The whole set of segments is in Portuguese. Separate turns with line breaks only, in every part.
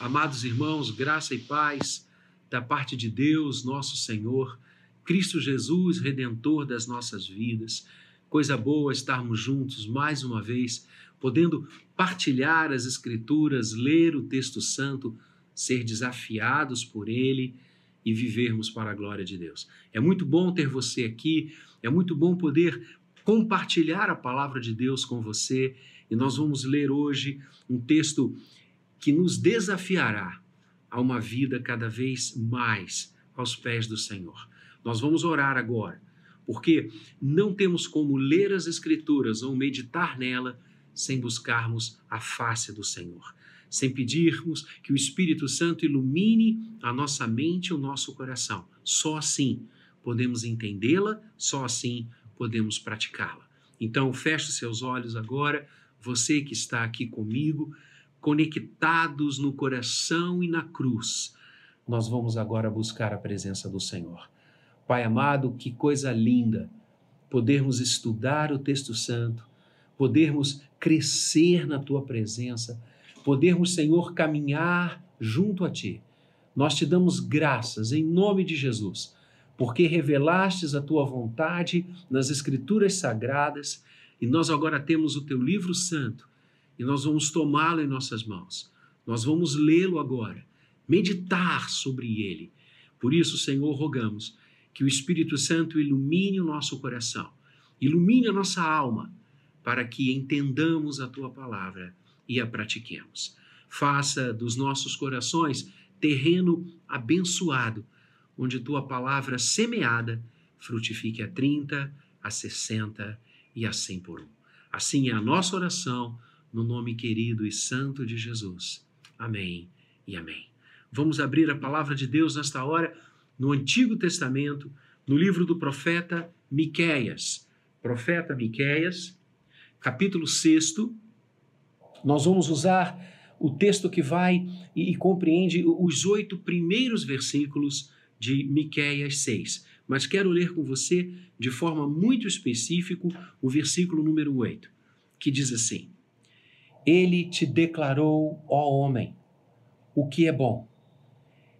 Amados irmãos, graça e paz da parte de Deus, nosso Senhor, Cristo Jesus, redentor das nossas vidas. Coisa boa estarmos juntos mais uma vez, podendo partilhar as Escrituras, ler o texto santo, ser desafiados por ele e vivermos para a glória de Deus. É muito bom ter você aqui, é muito bom poder compartilhar a palavra de Deus com você e nós vamos ler hoje um texto que nos desafiará a uma vida cada vez mais aos pés do Senhor. Nós vamos orar agora, porque não temos como ler as Escrituras ou meditar nela sem buscarmos a face do Senhor, sem pedirmos que o Espírito Santo ilumine a nossa mente e o nosso coração. Só assim podemos entendê-la, só assim podemos praticá-la. Então, feche seus olhos agora, você que está aqui comigo conectados no coração e na cruz, nós vamos agora buscar a presença do Senhor. Pai amado, que coisa linda podermos estudar o texto santo, podermos crescer na tua presença, podermos, Senhor, caminhar junto a ti. Nós te damos graças em nome de Jesus, porque revelastes a tua vontade nas escrituras sagradas e nós agora temos o teu livro santo e nós vamos tomá-lo em nossas mãos. Nós vamos lê-lo agora, meditar sobre ele. Por isso, Senhor, rogamos que o Espírito Santo ilumine o nosso coração, ilumine a nossa alma, para que entendamos a tua palavra e a pratiquemos. Faça dos nossos corações terreno abençoado, onde tua palavra semeada frutifique a 30, a 60 e a 100 por um. Assim é a nossa oração no nome querido e santo de Jesus. Amém e amém. Vamos abrir a palavra de Deus nesta hora no Antigo Testamento, no livro do profeta Miqueias. Profeta Miqueias, capítulo 6. Nós vamos usar o texto que vai e, e compreende os oito primeiros versículos de Miqueias 6. Mas quero ler com você de forma muito específica o versículo número 8, que diz assim: ele te declarou, ó homem, o que é bom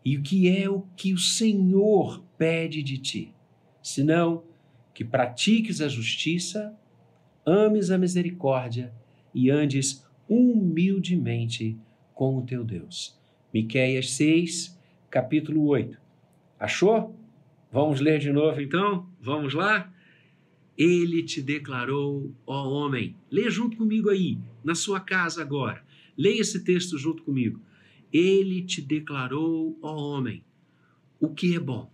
e o que é o que o Senhor pede de ti, senão que pratiques a justiça, ames a misericórdia e andes humildemente com o teu Deus. Miqueias 6, capítulo 8. Achou? Vamos ler de novo então? Vamos lá? Ele te declarou, ó homem. Leia junto comigo aí, na sua casa agora. Leia esse texto junto comigo. Ele te declarou, ó homem, o que é bom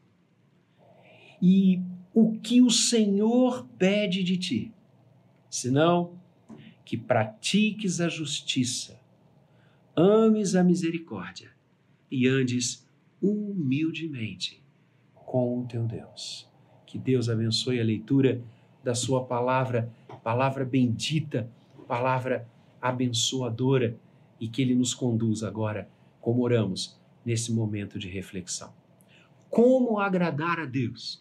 e o que o Senhor pede de ti, senão que pratiques a justiça, ames a misericórdia e andes humildemente com o teu Deus. Que Deus abençoe a leitura da Sua palavra, palavra bendita, palavra abençoadora, e que Ele nos conduza agora, como oramos, nesse momento de reflexão. Como agradar a Deus?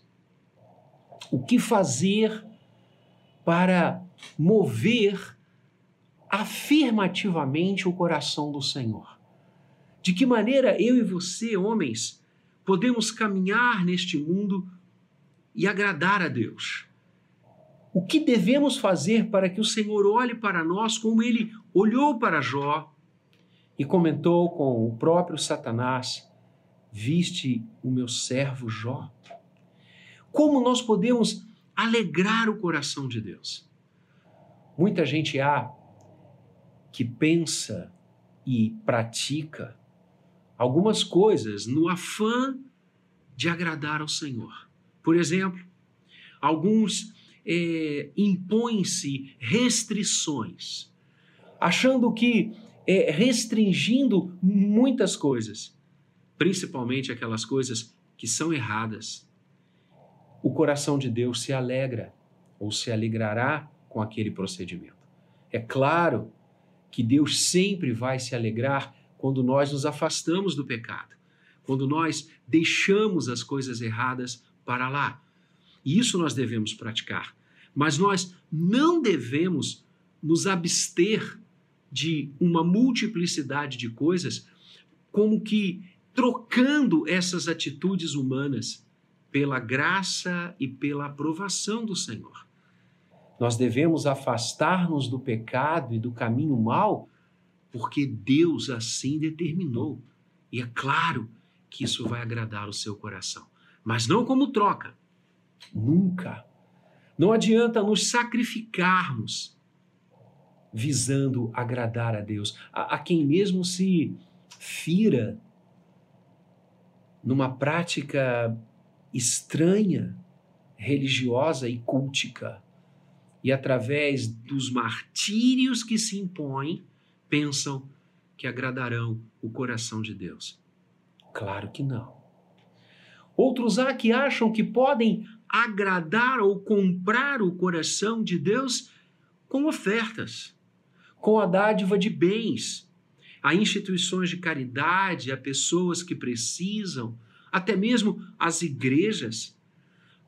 O que fazer para mover afirmativamente o coração do Senhor? De que maneira eu e você, homens, podemos caminhar neste mundo e agradar a Deus? O que devemos fazer para que o Senhor olhe para nós como ele olhou para Jó e comentou com o próprio Satanás: Viste o meu servo Jó? Como nós podemos alegrar o coração de Deus? Muita gente há que pensa e pratica algumas coisas no afã de agradar ao Senhor. Por exemplo, alguns é, impõem-se restrições, achando que é, restringindo muitas coisas, principalmente aquelas coisas que são erradas, o coração de Deus se alegra ou se alegrará com aquele procedimento. É claro que Deus sempre vai se alegrar quando nós nos afastamos do pecado, quando nós deixamos as coisas erradas para lá. E isso nós devemos praticar. Mas nós não devemos nos abster de uma multiplicidade de coisas como que trocando essas atitudes humanas pela graça e pela aprovação do Senhor. Nós devemos afastar-nos do pecado e do caminho mau, porque Deus assim determinou. E é claro que isso vai agradar o seu coração. Mas não como troca. Nunca. Não adianta nos sacrificarmos visando agradar a Deus. A, a quem mesmo se fira numa prática estranha, religiosa e cultica. E através dos martírios que se impõem, pensam que agradarão o coração de Deus. Claro que não. Outros há que acham que podem agradar ou comprar o coração de Deus com ofertas, com a dádiva de bens, a instituições de caridade, a pessoas que precisam, até mesmo as igrejas,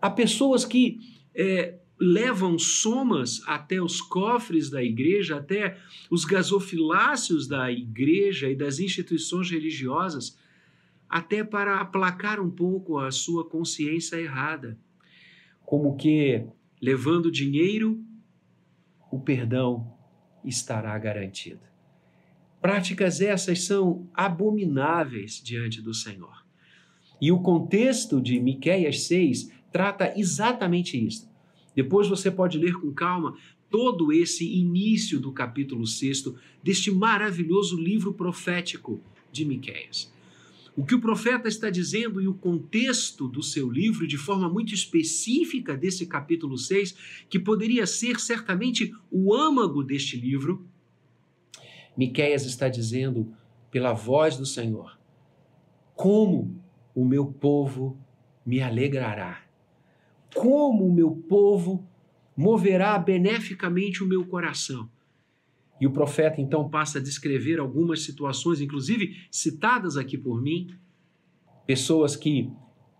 a pessoas que é, levam somas até os cofres da igreja, até os gasofiláceos da igreja e das instituições religiosas, até para aplacar um pouco a sua consciência errada. Como que, levando dinheiro, o perdão estará garantido. Práticas essas são abomináveis diante do Senhor. E o contexto de Miqueias 6 trata exatamente isso. Depois você pode ler com calma todo esse início do capítulo 6 deste maravilhoso livro profético de Miqueias. O que o profeta está dizendo e o contexto do seu livro, de forma muito específica desse capítulo 6, que poderia ser certamente o âmago deste livro, Miqueias está dizendo pela voz do Senhor: Como o meu povo me alegrará. Como o meu povo moverá beneficamente o meu coração. E o profeta então passa a descrever algumas situações, inclusive citadas aqui por mim, pessoas que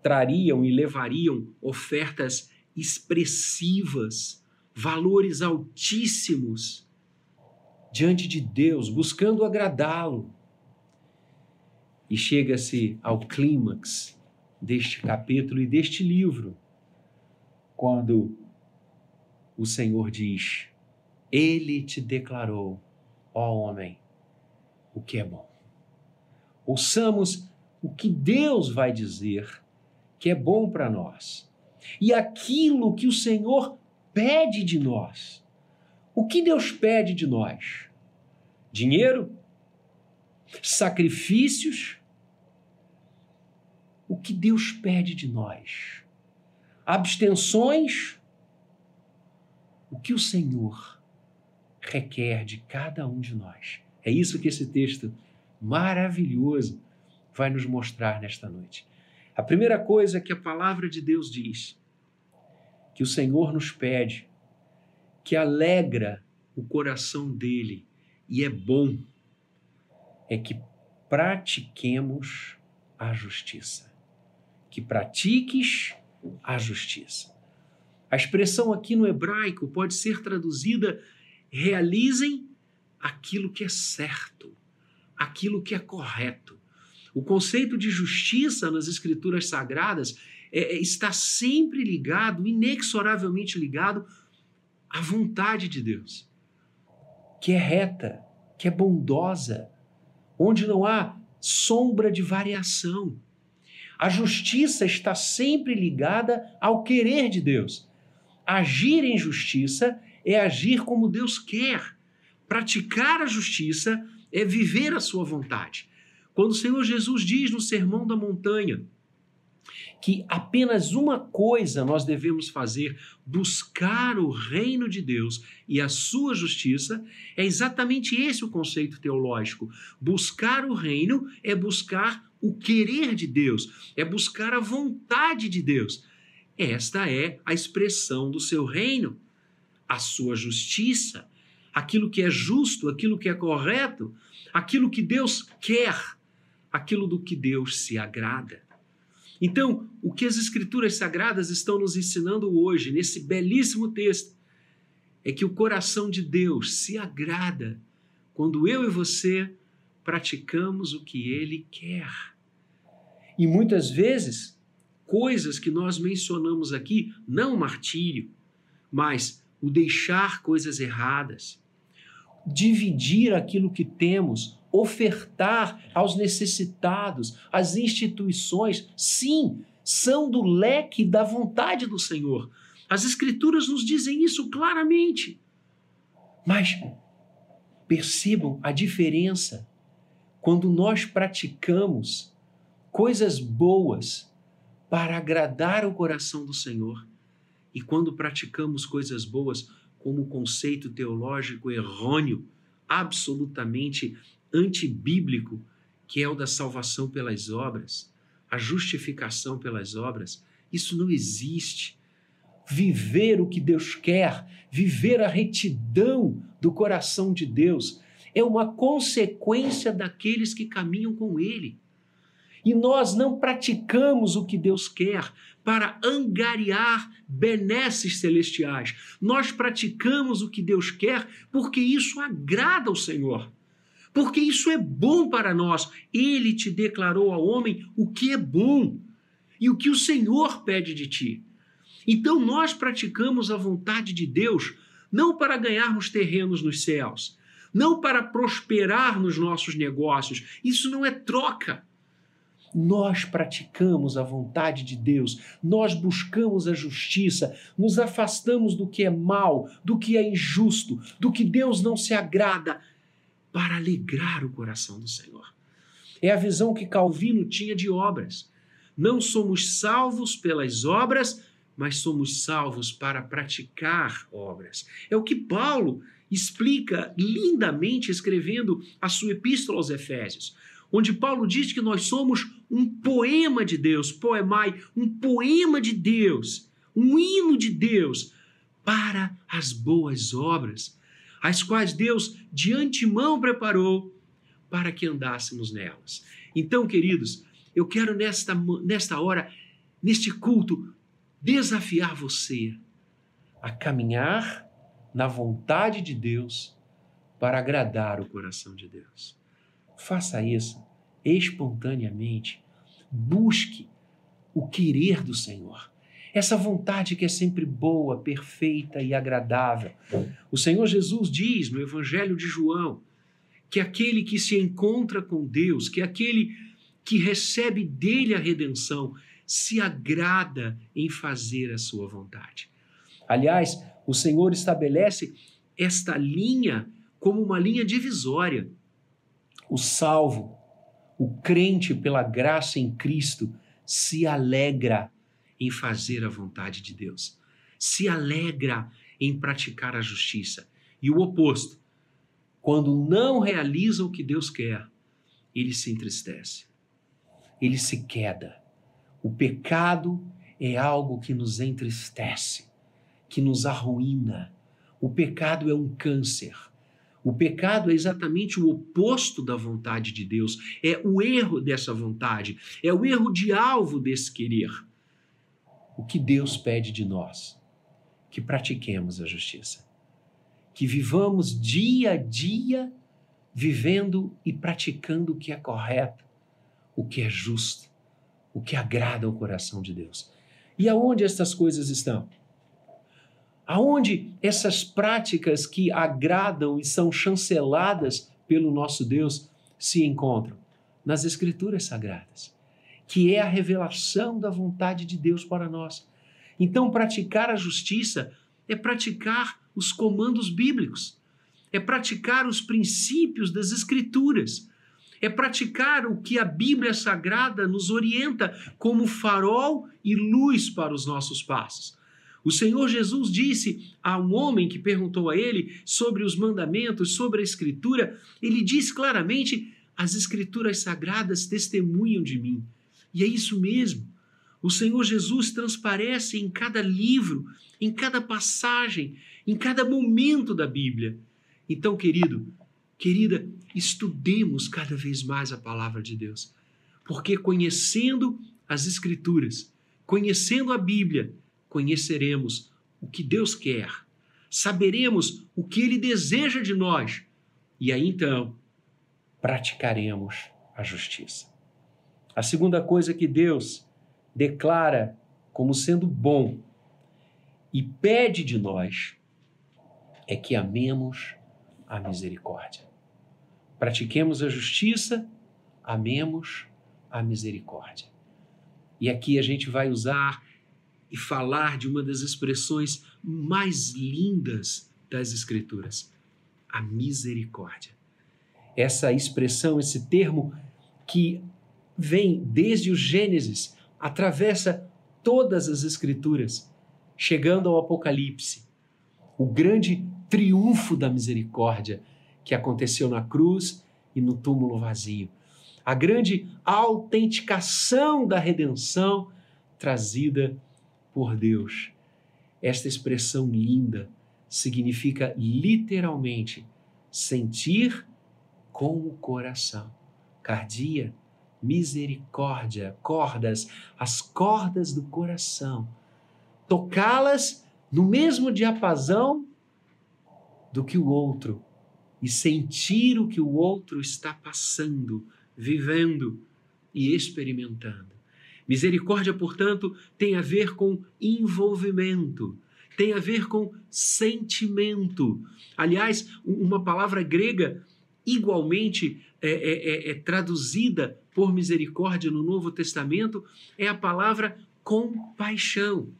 trariam e levariam ofertas expressivas, valores altíssimos diante de Deus, buscando agradá-lo. E chega-se ao clímax deste capítulo e deste livro, quando o Senhor diz: Ele te declarou, ó homem, o que é bom. Ouçamos o que Deus vai dizer que é bom para nós. E aquilo que o Senhor pede de nós o que Deus pede de nós? Dinheiro? Sacrifícios? O que Deus pede de nós? Abstenções? O que o Senhor requer de cada um de nós? É isso que esse texto maravilhoso vai nos mostrar nesta noite. A primeira coisa que a palavra de Deus diz, que o Senhor nos pede, que alegra o coração dele e é bom, é que pratiquemos a justiça. Que pratiques a justiça. A expressão aqui no hebraico pode ser traduzida: realizem aquilo que é certo, aquilo que é correto. O conceito de justiça nas escrituras sagradas é, é está sempre ligado, inexoravelmente ligado a vontade de Deus, que é reta, que é bondosa, onde não há sombra de variação. A justiça está sempre ligada ao querer de Deus. Agir em justiça é agir como Deus quer. Praticar a justiça é viver a sua vontade. Quando o Senhor Jesus diz no Sermão da Montanha, que apenas uma coisa nós devemos fazer, buscar o reino de Deus e a sua justiça, é exatamente esse o conceito teológico. Buscar o reino é buscar o querer de Deus, é buscar a vontade de Deus. Esta é a expressão do seu reino, a sua justiça, aquilo que é justo, aquilo que é correto, aquilo que Deus quer, aquilo do que Deus se agrada. Então, o que as Escrituras Sagradas estão nos ensinando hoje, nesse belíssimo texto, é que o coração de Deus se agrada quando eu e você praticamos o que ele quer. E muitas vezes, coisas que nós mencionamos aqui, não martírio, mas o deixar coisas erradas, dividir aquilo que temos, ofertar aos necessitados, às instituições, sim, são do leque da vontade do Senhor. As Escrituras nos dizem isso claramente. Mas percebam a diferença quando nós praticamos coisas boas para agradar o coração do Senhor e quando praticamos coisas boas como conceito teológico errôneo, absolutamente antibíblico, que é o da salvação pelas obras, a justificação pelas obras, isso não existe. Viver o que Deus quer, viver a retidão do coração de Deus, é uma consequência daqueles que caminham com Ele. E nós não praticamos o que Deus quer para angariar benesses celestiais. Nós praticamos o que Deus quer porque isso agrada ao Senhor. Porque isso é bom para nós. Ele te declarou ao homem o que é bom e o que o Senhor pede de ti. Então nós praticamos a vontade de Deus não para ganharmos terrenos nos céus, não para prosperar nos nossos negócios. Isso não é troca. Nós praticamos a vontade de Deus, nós buscamos a justiça, nos afastamos do que é mal, do que é injusto, do que Deus não se agrada, para alegrar o coração do Senhor. É a visão que Calvino tinha de obras. Não somos salvos pelas obras, mas somos salvos para praticar obras. É o que Paulo explica lindamente escrevendo a sua epístola aos Efésios, onde Paulo diz que nós somos um poema de Deus, poemai, um poema de Deus, um hino de Deus para as boas obras, as quais Deus de antemão preparou para que andássemos nelas. Então, queridos, eu quero nesta, nesta hora, neste culto, desafiar você a caminhar na vontade de Deus para agradar o coração de Deus. Faça isso espontaneamente. Busque o querer do Senhor. Essa vontade que é sempre boa, perfeita e agradável. O Senhor Jesus diz no Evangelho de João que aquele que se encontra com Deus, que aquele que recebe dele a redenção, se agrada em fazer a sua vontade. Aliás, o Senhor estabelece esta linha como uma linha divisória. O salvo, o crente pela graça em Cristo, se alegra em fazer a vontade de Deus, se alegra em praticar a justiça. E o oposto, quando não realiza o que Deus quer, ele se entristece, ele se queda, o pecado é algo que nos entristece, que nos arruína. O pecado é um câncer. O pecado é exatamente o oposto da vontade de Deus. É o erro dessa vontade. É o erro de alvo desse querer. O que Deus pede de nós? Que pratiquemos a justiça. Que vivamos dia a dia vivendo e praticando o que é correto, o que é justo o que agrada ao coração de Deus. E aonde estas coisas estão? Aonde essas práticas que agradam e são chanceladas pelo nosso Deus se encontram? Nas Escrituras Sagradas, que é a revelação da vontade de Deus para nós. Então, praticar a justiça é praticar os comandos bíblicos, é praticar os princípios das Escrituras é praticar o que a Bíblia Sagrada nos orienta como farol e luz para os nossos passos. O Senhor Jesus disse a um homem que perguntou a ele sobre os mandamentos, sobre a Escritura, ele diz claramente: as Escrituras Sagradas testemunham de mim. E é isso mesmo. O Senhor Jesus transparece em cada livro, em cada passagem, em cada momento da Bíblia. Então, querido, Querida, estudemos cada vez mais a palavra de Deus, porque conhecendo as Escrituras, conhecendo a Bíblia, conheceremos o que Deus quer, saberemos o que Ele deseja de nós, e aí então praticaremos a justiça. A segunda coisa que Deus declara como sendo bom e pede de nós é que amemos a misericórdia. Pratiquemos a justiça, amemos a misericórdia. E aqui a gente vai usar e falar de uma das expressões mais lindas das Escrituras, a misericórdia. Essa expressão, esse termo que vem desde o Gênesis, atravessa todas as Escrituras, chegando ao Apocalipse. O grande triunfo da misericórdia que aconteceu na cruz e no túmulo vazio. A grande autenticação da redenção trazida por Deus. Esta expressão linda significa literalmente sentir com o coração. Cardia, misericórdia, cordas, as cordas do coração. Tocá-las no mesmo diapasão do que o outro e sentir o que o outro está passando, vivendo e experimentando. Misericórdia, portanto, tem a ver com envolvimento, tem a ver com sentimento. Aliás, uma palavra grega igualmente é, é, é, é traduzida por misericórdia no Novo Testamento é a palavra compaixão.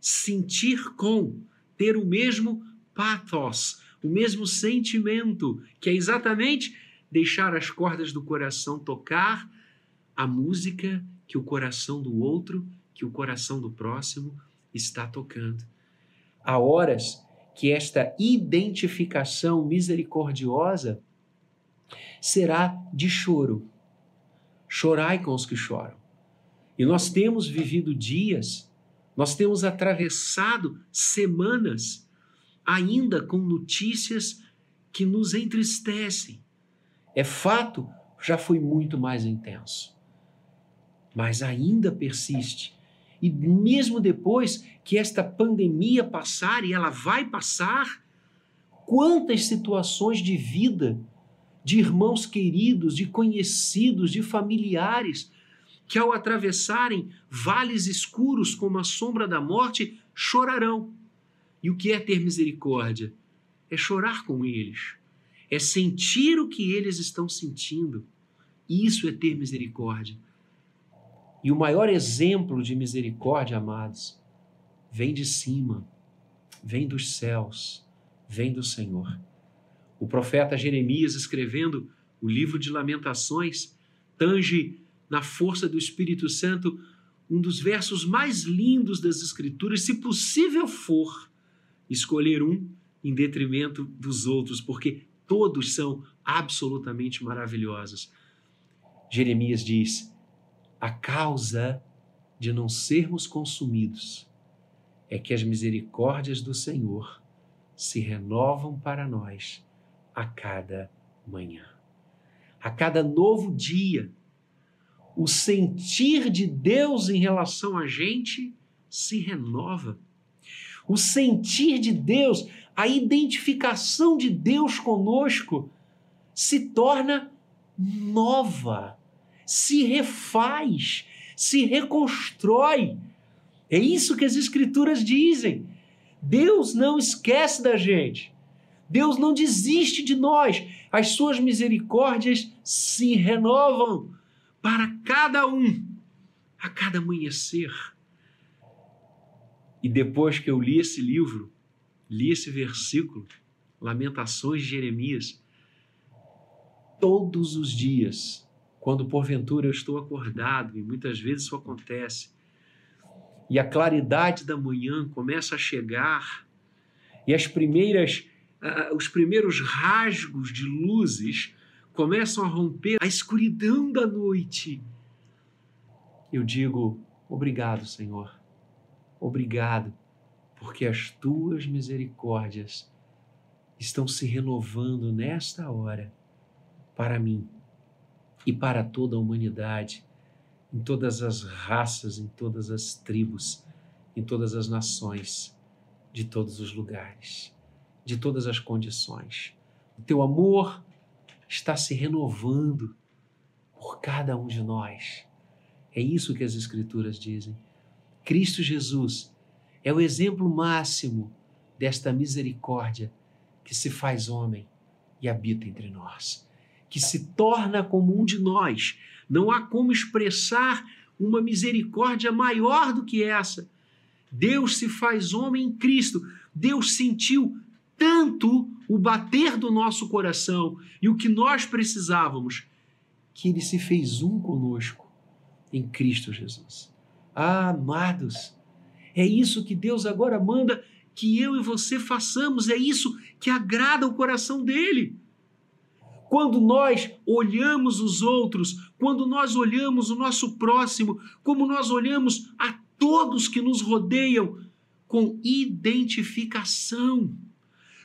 Sentir com, ter o mesmo pathos, o mesmo sentimento, que é exatamente deixar as cordas do coração tocar a música que o coração do outro, que o coração do próximo está tocando. Há horas que esta identificação misericordiosa será de choro. Chorai com os que choram. E nós temos vivido dias, nós temos atravessado semanas ainda com notícias que nos entristecem. É fato, já foi muito mais intenso. Mas ainda persiste. E mesmo depois que esta pandemia passar, e ela vai passar, quantas situações de vida de irmãos queridos, de conhecidos, de familiares, que ao atravessarem vales escuros como a sombra da morte, chorarão. E o que é ter misericórdia? É chorar com eles, é sentir o que eles estão sentindo. Isso é ter misericórdia. E o maior exemplo de misericórdia, amados, vem de cima, vem dos céus, vem do Senhor. O profeta Jeremias, escrevendo o livro de Lamentações, tange na força do Espírito Santo um dos versos mais lindos das Escrituras, se possível for, escolher um em detrimento dos outros, porque todos são absolutamente maravilhosos. Jeremias diz: a causa de não sermos consumidos é que as misericórdias do Senhor se renovam para nós a cada manhã. A cada novo dia, o sentir de Deus em relação a gente se renova. O sentir de Deus, a identificação de Deus conosco se torna nova, se refaz, se reconstrói. É isso que as Escrituras dizem. Deus não esquece da gente. Deus não desiste de nós. As suas misericórdias se renovam para cada um, a cada amanhecer. E depois que eu li esse livro, li esse versículo, Lamentações de Jeremias, todos os dias, quando porventura eu estou acordado, e muitas vezes isso acontece, e a claridade da manhã começa a chegar, e as primeiras os primeiros rasgos de luzes começam a romper a escuridão da noite. Eu digo: obrigado, Senhor. Obrigado, porque as tuas misericórdias estão se renovando nesta hora para mim e para toda a humanidade, em todas as raças, em todas as tribos, em todas as nações, de todos os lugares de todas as condições. O teu amor está se renovando por cada um de nós. É isso que as Escrituras dizem. Cristo Jesus é o exemplo máximo desta misericórdia que se faz homem e habita entre nós, que se torna como um de nós. Não há como expressar uma misericórdia maior do que essa. Deus se faz homem em Cristo. Deus sentiu tanto o bater do nosso coração e o que nós precisávamos, que ele se fez um conosco em Cristo Jesus. Ah, amados, é isso que Deus agora manda que eu e você façamos, é isso que agrada o coração dele. Quando nós olhamos os outros, quando nós olhamos o nosso próximo, como nós olhamos a todos que nos rodeiam com identificação.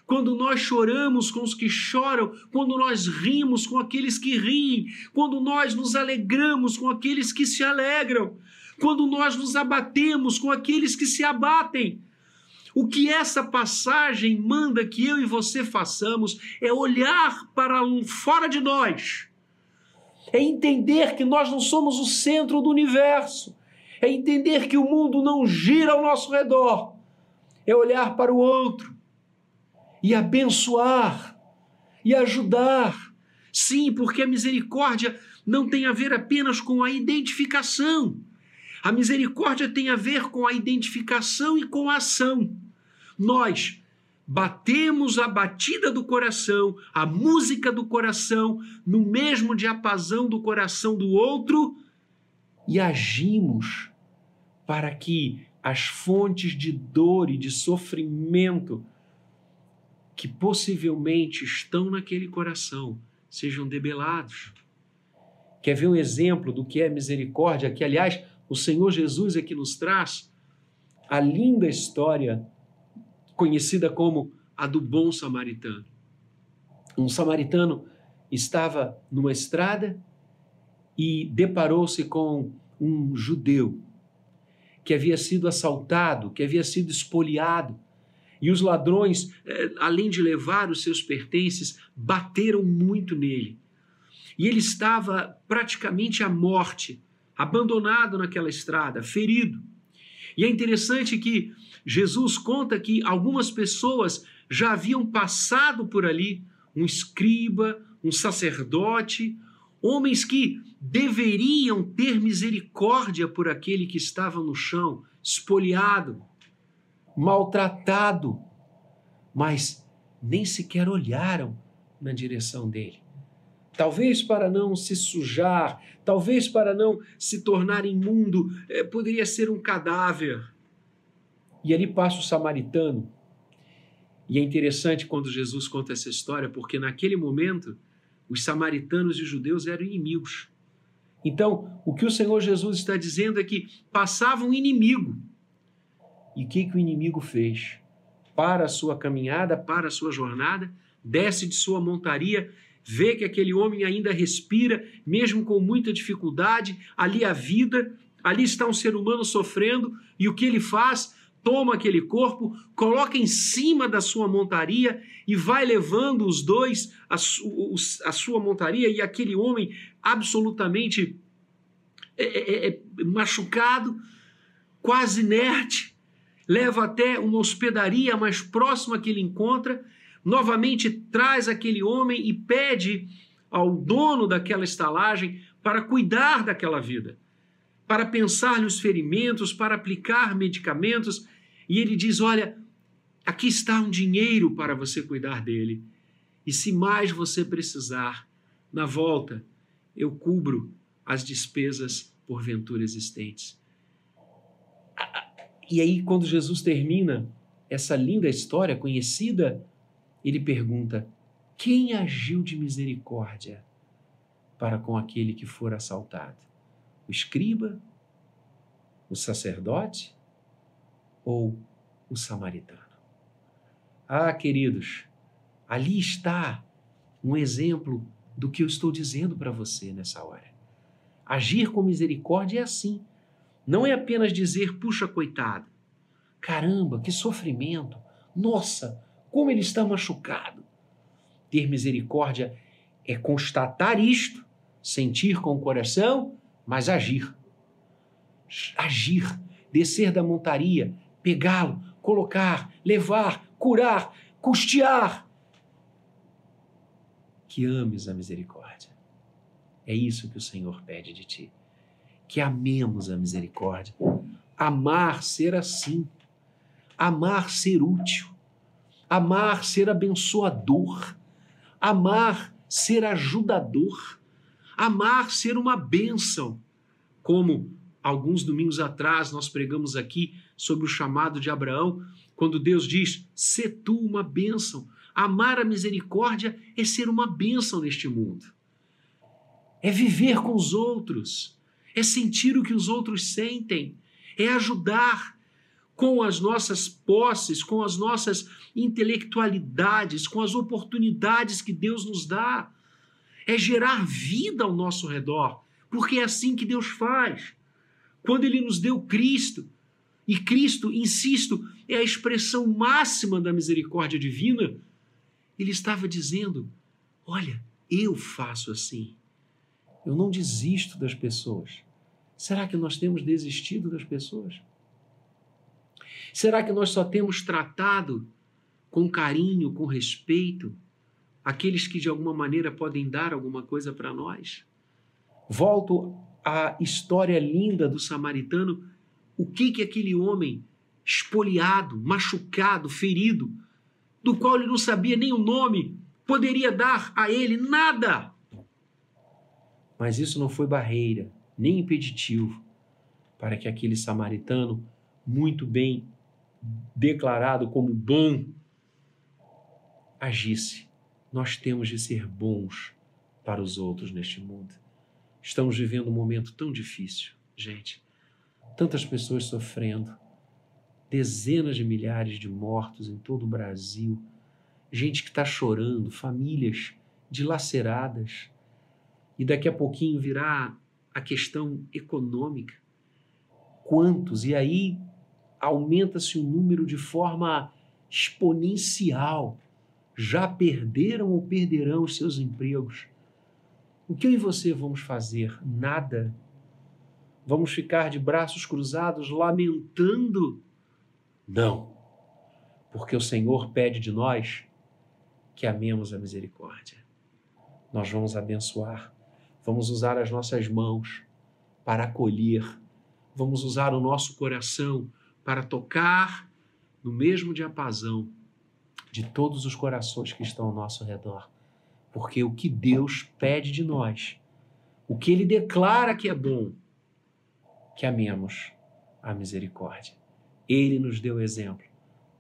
Quando nós choramos com os que choram, quando nós rimos com aqueles que riem, quando nós nos alegramos com aqueles que se alegram, quando nós nos abatemos com aqueles que se abatem. O que essa passagem manda que eu e você façamos é olhar para fora de nós, é entender que nós não somos o centro do universo, é entender que o mundo não gira ao nosso redor, é olhar para o outro e abençoar e ajudar. Sim, porque a misericórdia não tem a ver apenas com a identificação. A misericórdia tem a ver com a identificação e com a ação. Nós batemos a batida do coração, a música do coração, no mesmo diapasão do coração do outro e agimos para que as fontes de dor e de sofrimento que possivelmente estão naquele coração sejam debelados. Quer ver um exemplo do que é misericórdia? Que, aliás, o Senhor Jesus é que nos traz a linda história conhecida como a do bom samaritano. Um samaritano estava numa estrada e deparou-se com um judeu que havia sido assaltado, que havia sido espoliado. E os ladrões, eh, além de levar os seus pertences, bateram muito nele. E ele estava praticamente à morte abandonado naquela estrada, ferido. E é interessante que Jesus conta que algumas pessoas já haviam passado por ali, um escriba, um sacerdote, homens que deveriam ter misericórdia por aquele que estava no chão, espoliado, maltratado, mas nem sequer olharam na direção dele talvez para não se sujar, talvez para não se tornar imundo, é, poderia ser um cadáver. E ali passa o samaritano. E é interessante quando Jesus conta essa história, porque naquele momento os samaritanos e os judeus eram inimigos. Então, o que o Senhor Jesus está dizendo é que passava um inimigo. E o que, que o inimigo fez? Para a sua caminhada, para a sua jornada, desce de sua montaria vê que aquele homem ainda respira, mesmo com muita dificuldade, ali a vida, ali está um ser humano sofrendo, e o que ele faz? Toma aquele corpo, coloca em cima da sua montaria e vai levando os dois, a, a sua montaria e aquele homem absolutamente é, é, é, machucado, quase inerte, leva até uma hospedaria mais próxima que ele encontra novamente traz aquele homem e pede ao dono daquela estalagem para cuidar daquela vida, para pensar nos ferimentos, para aplicar medicamentos, e ele diz: Olha, aqui está um dinheiro para você cuidar dele, e se mais você precisar, na volta eu cubro as despesas porventura existentes. E aí, quando Jesus termina essa linda história conhecida ele pergunta: quem agiu de misericórdia para com aquele que for assaltado? O escriba? O sacerdote? Ou o samaritano? Ah, queridos, ali está um exemplo do que eu estou dizendo para você nessa hora. Agir com misericórdia é assim. Não é apenas dizer, puxa, coitado, caramba, que sofrimento, nossa, como ele está machucado. Ter misericórdia é constatar isto, sentir com o coração, mas agir. Agir, descer da montaria, pegá-lo, colocar, levar, curar, custear. Que ames a misericórdia. É isso que o Senhor pede de ti. Que amemos a misericórdia. Amar ser assim. Amar ser útil. Amar ser abençoador. Amar ser ajudador. Amar ser uma bênção. Como alguns domingos atrás nós pregamos aqui sobre o chamado de Abraão, quando Deus diz: "Se tu uma bênção". Amar a misericórdia é ser uma bênção neste mundo. É viver com os outros, é sentir o que os outros sentem, é ajudar com as nossas posses, com as nossas intelectualidades, com as oportunidades que Deus nos dá. É gerar vida ao nosso redor, porque é assim que Deus faz. Quando Ele nos deu Cristo, e Cristo, insisto, é a expressão máxima da misericórdia divina, Ele estava dizendo: Olha, eu faço assim. Eu não desisto das pessoas. Será que nós temos desistido das pessoas? Será que nós só temos tratado com carinho, com respeito, aqueles que de alguma maneira podem dar alguma coisa para nós? Volto à história linda do samaritano. O que que aquele homem espoliado, machucado, ferido, do qual ele não sabia nem o nome, poderia dar a ele nada? Mas isso não foi barreira, nem impeditivo para que aquele samaritano, muito bem declarado como bom, agisse. Nós temos de ser bons para os outros neste mundo. Estamos vivendo um momento tão difícil, gente. Tantas pessoas sofrendo, dezenas de milhares de mortos em todo o Brasil, gente que está chorando, famílias dilaceradas, e daqui a pouquinho virá a questão econômica. Quantos? E aí aumenta-se o número de forma exponencial. Já perderam ou perderão os seus empregos. O que eu e você vamos fazer? Nada. Vamos ficar de braços cruzados lamentando? Não. Porque o Senhor pede de nós que amemos a misericórdia. Nós vamos abençoar Vamos usar as nossas mãos para acolher. Vamos usar o nosso coração para tocar no mesmo diapasão de todos os corações que estão ao nosso redor. Porque o que Deus pede de nós, o que Ele declara que é bom, que amemos a misericórdia. Ele nos deu exemplo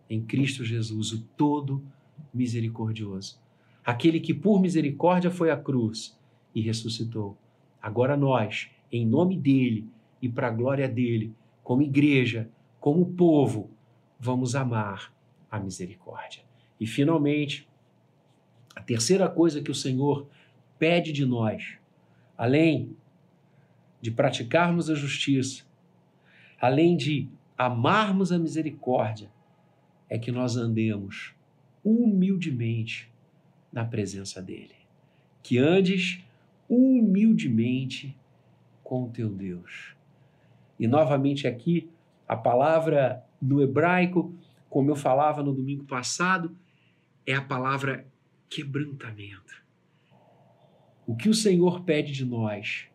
em Cristo Jesus, o todo misericordioso. Aquele que por misericórdia foi à cruz e ressuscitou. Agora nós, em nome dele e para a glória dele, como igreja, como povo, vamos amar a misericórdia. E finalmente, a terceira coisa que o Senhor pede de nós, além de praticarmos a justiça, além de amarmos a misericórdia, é que nós andemos humildemente na presença dele. Que andes humildemente com o teu Deus. E novamente aqui, a palavra no hebraico, como eu falava no domingo passado, é a palavra quebrantamento. O que o Senhor pede de nós?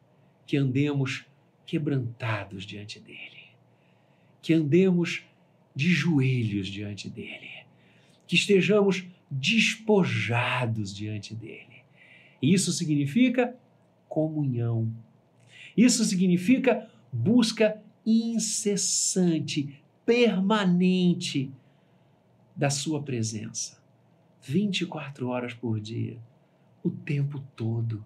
Que andemos quebrantados diante dele, que andemos de joelhos diante dele, que estejamos despojados diante dele. Isso significa comunhão. Isso significa busca incessante, permanente da Sua presença. 24 horas por dia, o tempo todo,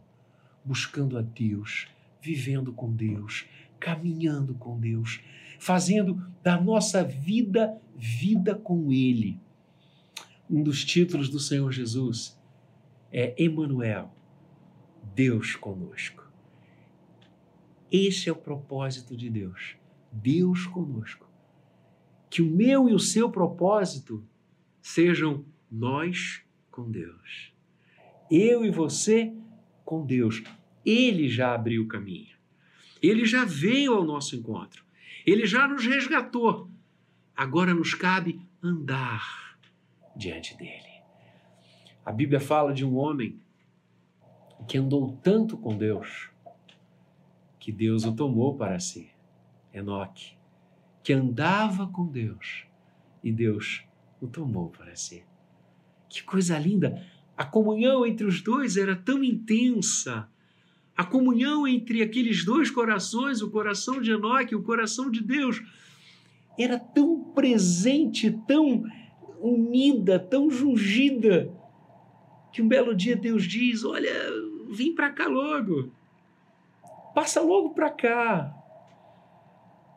buscando a Deus, vivendo com Deus, caminhando com Deus, fazendo da nossa vida vida com Ele. Um dos títulos do Senhor Jesus é Emmanuel, Deus conosco. Esse é o propósito de Deus. Deus conosco. Que o meu e o seu propósito sejam nós com Deus. Eu e você com Deus. Ele já abriu o caminho. Ele já veio ao nosso encontro. Ele já nos resgatou. Agora nos cabe andar diante dele. A Bíblia fala de um homem que andou tanto com Deus que Deus o tomou para si. Enoque, que andava com Deus e Deus o tomou para si. Que coisa linda! A comunhão entre os dois era tão intensa. A comunhão entre aqueles dois corações, o coração de Enoque e o coração de Deus, era tão presente, tão unida, tão jungida, que um belo dia Deus diz: Olha, vem para cá logo, passa logo para cá.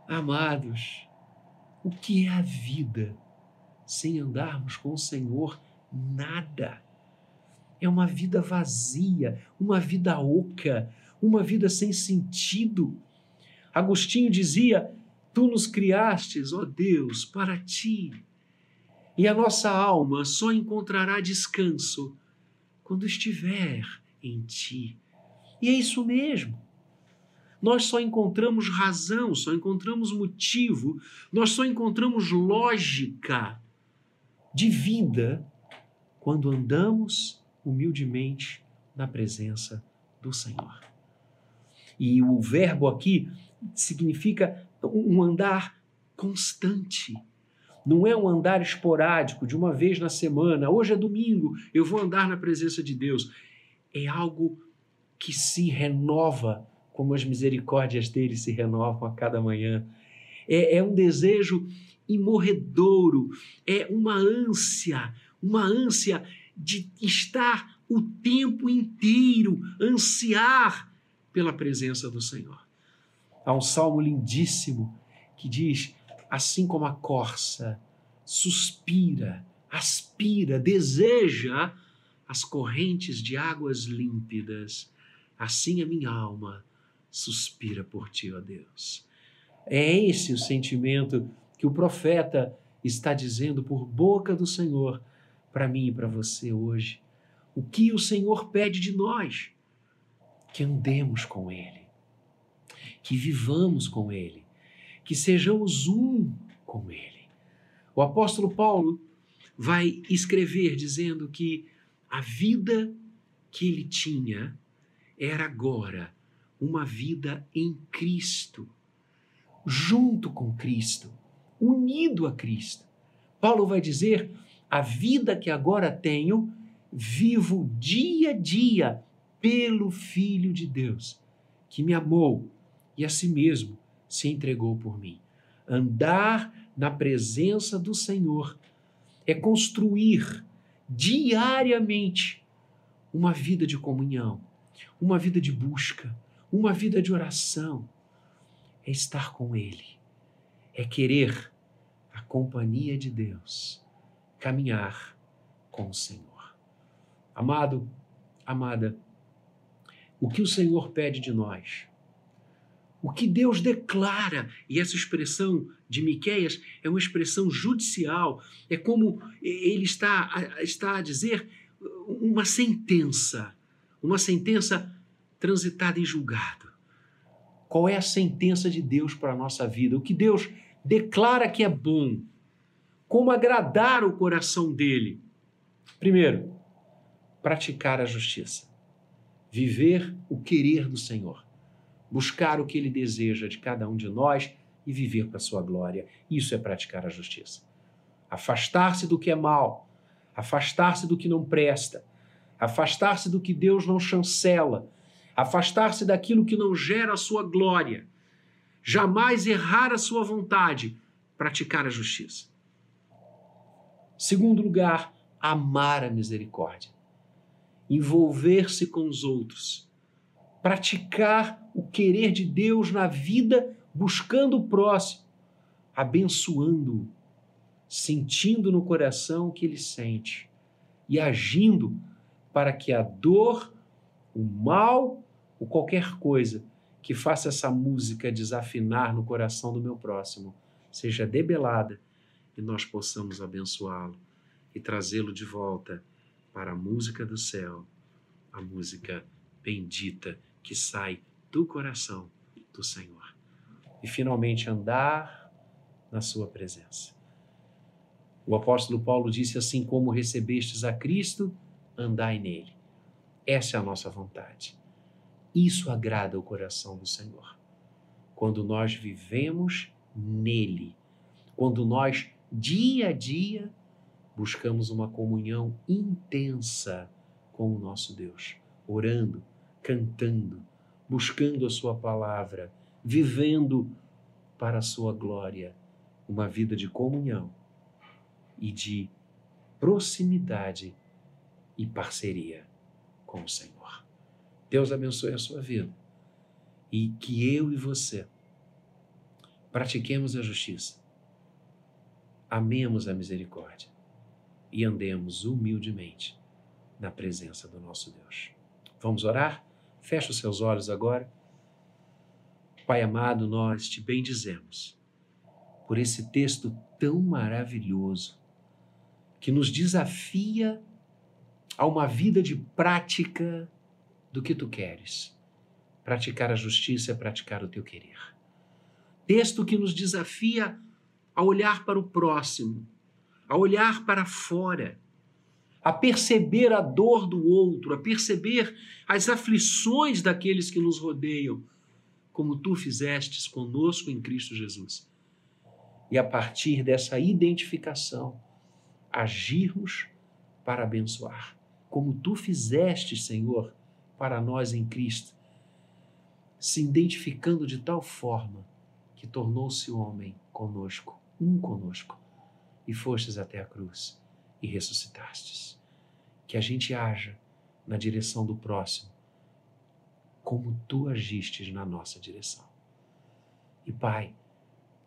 Amados, o que é a vida sem andarmos com o Senhor? Nada. É uma vida vazia, uma vida oca, uma vida sem sentido. Agostinho dizia: Tu nos criastes, ó Deus, para ti. E a nossa alma só encontrará descanso quando estiver em ti. E é isso mesmo. Nós só encontramos razão, só encontramos motivo, nós só encontramos lógica de vida quando andamos humildemente na presença do Senhor. E o verbo aqui significa um andar constante não é um andar esporádico de uma vez na semana. Hoje é domingo, eu vou andar na presença de Deus. É algo que se renova, como as misericórdias dele se renovam a cada manhã. É, é um desejo imorredouro, é uma ânsia, uma ânsia de estar o tempo inteiro, ansiar pela presença do Senhor. Há um salmo lindíssimo que diz: assim como a corça suspira, aspira, deseja as correntes de águas límpidas, assim a minha alma suspira por ti, ó Deus. É esse o sentimento que o profeta está dizendo por boca do Senhor para mim e para você hoje. O que o Senhor pede de nós? Que andemos com Ele, que vivamos com Ele, que sejamos um com Ele. O apóstolo Paulo vai escrever dizendo que a vida que ele tinha era agora uma vida em Cristo, junto com Cristo, unido a Cristo. Paulo vai dizer: a vida que agora tenho, vivo dia a dia pelo Filho de Deus, que me amou e a si mesmo se entregou por mim. Andar na presença do Senhor é construir diariamente uma vida de comunhão, uma vida de busca, uma vida de oração. É estar com Ele, é querer a companhia de Deus, caminhar com o Senhor. Amado, amada, o que o Senhor pede de nós o que Deus declara, e essa expressão de Miqueias é uma expressão judicial, é como ele está, está a dizer uma sentença, uma sentença transitada em julgado. Qual é a sentença de Deus para a nossa vida? O que Deus declara que é bom? Como agradar o coração dele? Primeiro, praticar a justiça, viver o querer do Senhor buscar o que ele deseja de cada um de nós e viver para a sua glória. Isso é praticar a justiça. Afastar-se do que é mal, afastar-se do que não presta, afastar-se do que Deus não chancela, afastar-se daquilo que não gera a sua glória, jamais errar a sua vontade, praticar a justiça. Segundo lugar, amar a misericórdia, envolver-se com os outros, praticar o querer de Deus na vida, buscando o próximo, abençoando-o, sentindo no coração o que ele sente e agindo para que a dor, o mal ou qualquer coisa que faça essa música desafinar no coração do meu próximo seja debelada e nós possamos abençoá-lo e trazê-lo de volta para a música do céu, a música bendita que sai do coração do Senhor. E finalmente andar na Sua presença. O apóstolo Paulo disse assim: Como recebestes a Cristo, andai nele. Essa é a nossa vontade. Isso agrada o coração do Senhor. Quando nós vivemos nele, quando nós, dia a dia, buscamos uma comunhão intensa com o nosso Deus, orando, cantando, buscando a Sua palavra, vivendo para a Sua glória, uma vida de comunhão e de proximidade e parceria com o Senhor. Deus abençoe a sua vida e que eu e você pratiquemos a justiça, amemos a misericórdia e andemos humildemente na presença do nosso Deus. Vamos orar? Feche os seus olhos agora. Pai amado, nós te bendizemos por esse texto tão maravilhoso que nos desafia a uma vida de prática do que tu queres. Praticar a justiça é praticar o teu querer. Texto que nos desafia a olhar para o próximo, a olhar para fora, a perceber a dor do outro, a perceber as aflições daqueles que nos rodeiam, como tu fizestes conosco em Cristo Jesus. E a partir dessa identificação, agirmos para abençoar, como tu fizeste, Senhor, para nós em Cristo, se identificando de tal forma que tornou-se homem conosco, um conosco, e fostes até a cruz e ressuscitastes. Que a gente haja na direção do próximo, como tu agistes na nossa direção. E Pai,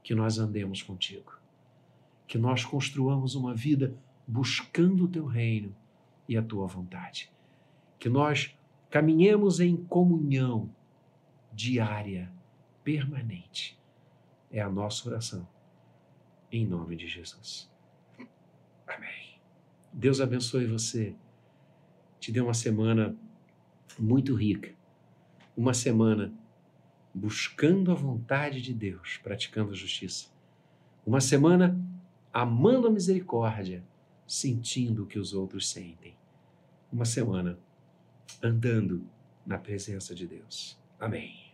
que nós andemos contigo que nós construamos uma vida buscando o teu reino e a tua vontade. Que nós caminhemos em comunhão diária, permanente. É a nossa oração. Em nome de Jesus. Amém. Deus abençoe você. Te dê uma semana muito rica. Uma semana buscando a vontade de Deus, praticando a justiça. Uma semana amando a misericórdia, sentindo o que os outros sentem. Uma semana andando na presença de Deus. Amém.